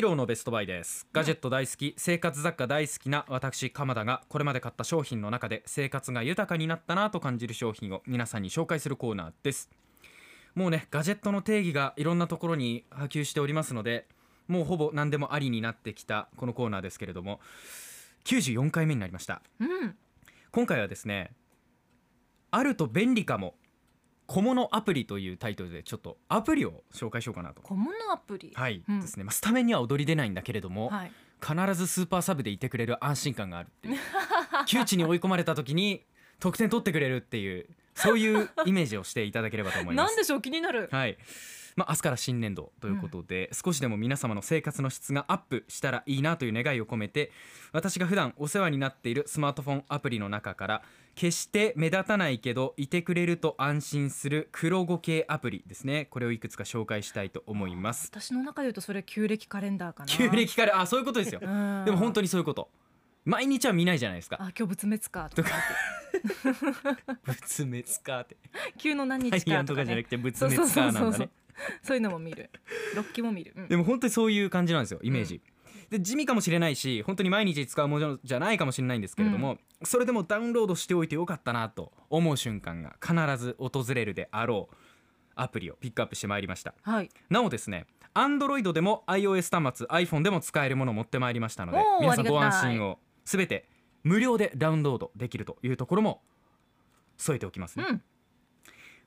ヒーローのベストバイです。ガジェット大好き生活雑貨大好きな私鎌田がこれまで買った商品の中で生活が豊かになったなと感じる商品を皆さんに紹介するコーナーです。もうねガジェットの定義がいろんなところに波及しておりますのでもうほぼ何でもありになってきたこのコーナーですけれども94回目になりました。うん。今回はですねあると便利かも小物アプリというタイトルでちょっとアプリを紹介しようかなと。小物アプリ？はい、うん。ですね、まあ、スタメンには踊り出ないんだけれども、はい。必ずスーパーサブでいてくれる安心感があるっていう。窮地に追い込まれた時に得点取ってくれるっていうそういうイメージをしていただければと思います。なんでしょう？気になる。はいまあ、明日から新年度ということで、少しでも皆様の生活の質がアップしたらいいなという願いを込めて私が普段お世話になっているスマートフォンアプリの中から決して目立たないけどいてくれると安心する黒5系アプリですね。これをいくつか紹介したいと思います。私の中で言うとそれ旧暦カレンダーかな。旧暦からあそういうことですよ。うん。でも本当にそういうこと。毎日は見ないじゃないですか。あ今日仏滅かとか 仏滅かって。急の何日かとか,、ね。とかじゃなく、て仏滅かなんだね そういうのも見る。六期も見る、うん。でも本当にそういう感じなんですよイメージ、で地味かもしれないし本当に毎日使うものじゃないかもしれないんですけれども、それでもダウンロードしておいてよかったなと思う瞬間が必ず訪れるであろうアプリをピックアップしてまいりました。はい。なおですね Android でも iOS 端末 iPhone でも使えるものを持ってまいりましたので皆さんご安心を。すべて無料でダウンロードできるというところも添えておきますね、うん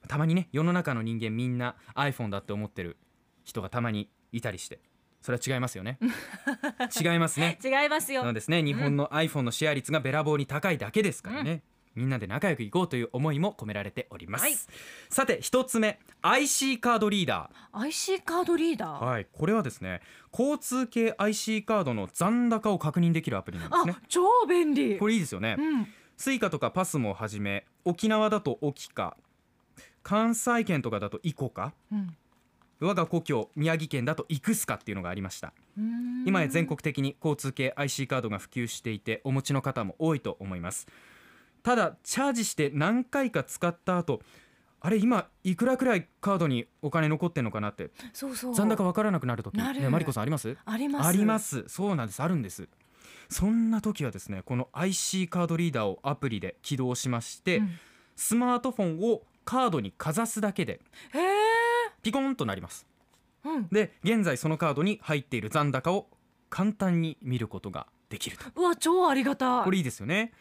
たまにね世の中の人間みんな iPhone だって思ってる人がたまにいたりしてそれは違いますよね。違いますね。違いますよ。そうですね日本の iPhone のシェア率がべらぼうに高いだけですからね、みんなで仲良くいこうという思いも込められております、はい。さて一つ目 IC カードリーダ IC カードリーダー、ーはい。これはですね交通系 IC カードの残高を確認できるアプリなんですね。あ超便利。これいいですよね、うん。スイカとかパスモはじめ沖縄だとオキカ関西圏とかだとイコカうん。我が故郷宮城県だとイクスカっていうのがありました。今や全国的に交通系 IC カードが普及していてお持ちの方も多いと思います。ただチャージして何回か使った後あれ今いくらくらいカードにお金残ってんのかなってそうそう。残高わからなくなる時。ねマリコさんあります？あります。あります。そうなんです。あるんです。そんな時はですねこの IC カードリーダーをアプリで起動しまして、うん。スマートフォンをカードにかざすだけでピコンとなります。うん。で現在そのカードに入っている残高を簡単に見ることができると。うわ超ありがたい。これいいですよね。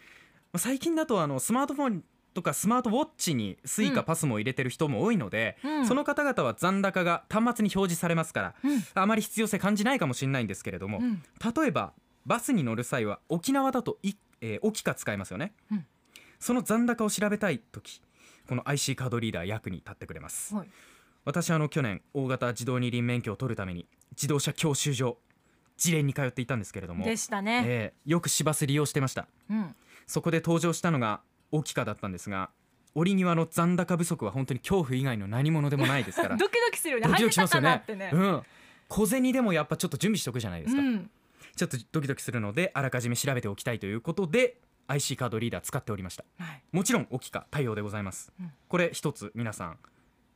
まあ最近だとあのスマートフォンとかスマートウォッチにスイカうん。パスモ入れてる人も多いので、うん。その方々は残高が端末に表示されますからうん。あまり必要性感じないかもしれないんですけれども、うん。例えばバスに乗る際は沖縄だとい、えー、沖か使いますよね、うん。その残高を調べたい時この IC カードリーダー役に立ってくれます。はい。私あの去年大型自動二輪免許を取るために自動車教習所自連に通っていたんですけれども。でしたね、えーよく市バス利用してました。うん。そこで登場したのが沖かだったんですが折り際の残高不足は本当に恐怖以外の何物でもないですから。ドキドキするよね。ドキドキしますよね。ね。うん。小銭でもやっぱちょっと準備しておくじゃないですか、うん。ちょっとドキドキするのであらかじめ調べておきたいということで IC カードリーダー使っておりました。はい。もちろん沖か対応でございます、うん。これ一つ皆さん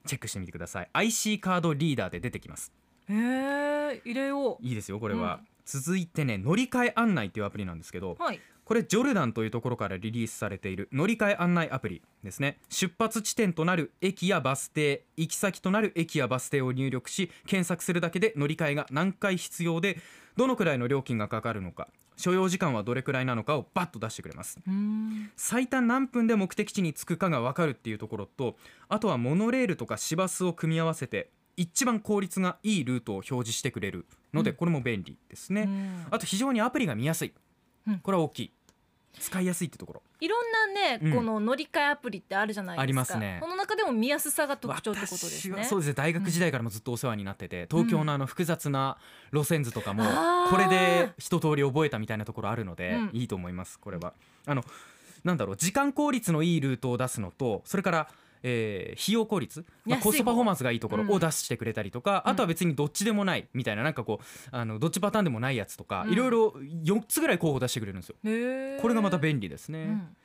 チェックしてみてください。IC カードリーダーで出てきます。へえ入れよいいですよこれは、うん。続いてね乗り換え案内というアプリなんですけどうはいこれジョルダンというところからリリースされている乗り換え案内アプリですね。出発地点となる駅やバス停行き先となる駅やバス停を入力し検索するだけで乗り換えが何回必要でどのくらいの料金がかかるのか所要時間はどれくらいなのかをバッと出してくれます。最短何分で目的地に着くかが分かるっていうところとあとはモノレールとか市バスを組み合わせて一番効率がいいルートを表示してくれるので、うん。これも便利ですね、うん。あと非常にアプリが見やすい、うん。これは大きい使いやすいってところ。いろんなね、うん。この乗り換えアプリってあるじゃないですか。ありますね。この中でも見やすさが特徴ってことですね。私はそうです。ね大学時代からもずっとお世話になってて、東京のあの複雑な路線図とかもあー。これで一通り覚えたみたいなところあるので、うん。いいと思いますこれは。あのなんだろう時間効率のいいルートを出すのとそれからえー費用効率、まあ、コストパフォーマンスがいいところうん。を出してくれたりとか、うん。あとは別にどっちでもないみたいななんかこうあのどっちパターンでもないやつとか、うん。いろいろ4つぐらい候補出してくれるんですよ。これがまた便利ですね、うん。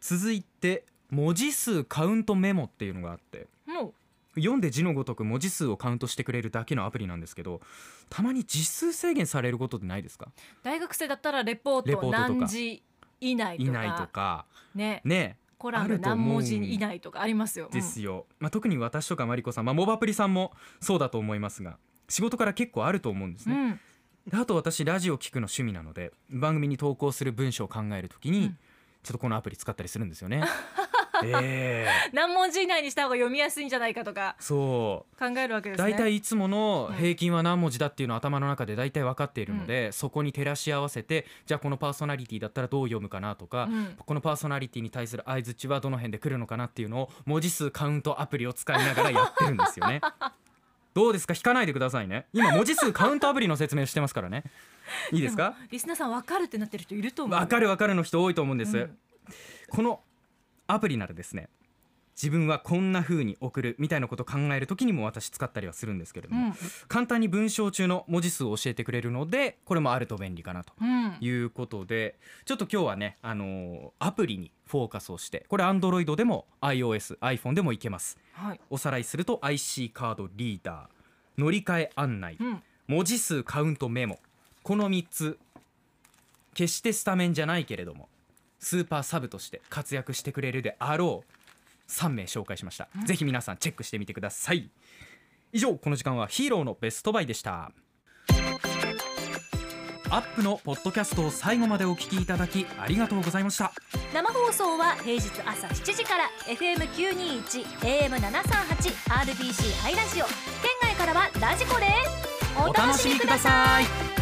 続いて文字数カウントメモっていうのがあっても読んで字のごとく文字数をカウントしてくれるだけのアプリなんですけどたまに字数制限されることってないですか？大学生だったらレポートレポートとか。何字以内とか。いないとか。ね。ねコラム何文字以内とかありますよ。ですよ、まあ、特に私とかマリコさん、まあ、モバプリさんもそうだと思いますが仕事から結構あると思うんですね、うん、であと私ラジオ聞くの趣味なので番組に投稿する文章を考えるときに、うん。ちょっとこのアプリ使ったりするんですよね ええ。何文字以内にした方が読みやすいんじゃないかとかそう。考えるわけですね。大体いつものうん平均は何文字だっていうのは頭の中で大体分かっているので、そこに照らし合わせてじゃあこのパーソナリティだったらどう読むかなとか、うん。このパーソナリティに対する相づちはどの辺で来るのかなっていうのを文字数カウントアプリを使いながらやってるんですよね。どうですか？引かないでくださいね。今文字数カウントアプリの説明してますからね。いいですか？リスナーさん分かるってなってる人いると思う。分かる分かるの人多いと思うんです、うん。このアプリならですね自分はこんな風に送るみたいなことを考える時にも私使ったりはするんですけれども、うん。簡単に文章中の文字数を教えてくれるのでこれもあると便利かなとうんいうことでちょっと今日はね、あのーアプリにフォーカスをしてこれ Android でも iOSiPhone でもいけます。はい。おさらいすると IC カードリーダー乗り換え案内うん。文字数カウントメモこの3つ決してスタメンじゃないけれどもスーパーサブとして活躍してくれるであろう3名紹介しました、ぜひ皆さんチェックしてみてください。以上この時間はヒーローのベストバイでした。アップのポッドキャストを最後までお聞きいただきありがとうございました。生放送は平日朝7時から FM921 AM738 RBC ハイラジオ。県外からはラジコですお楽しみください